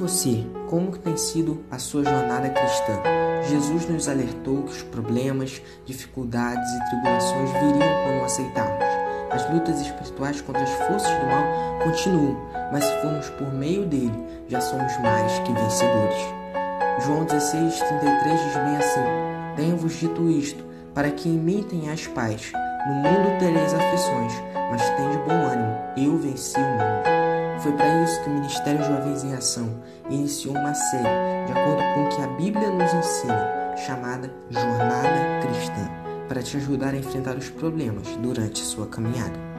você, como tem sido a sua jornada cristã? Jesus nos alertou que os problemas, dificuldades e tribulações viriam quando aceitarmos. As lutas espirituais contra as forças do mal continuam, mas se formos por meio dele, já somos mais que vencedores. João 16, 33 diz bem assim: Tenho-vos dito isto, para que em mim tenhais paz. No mundo tereis aflições, mas tende bom ânimo, eu venci o mundo. Foi para isso que o Ministério Jovens em Ação iniciou uma série, de acordo com o que a Bíblia nos ensina, chamada Jornada Cristã, para te ajudar a enfrentar os problemas durante a sua caminhada.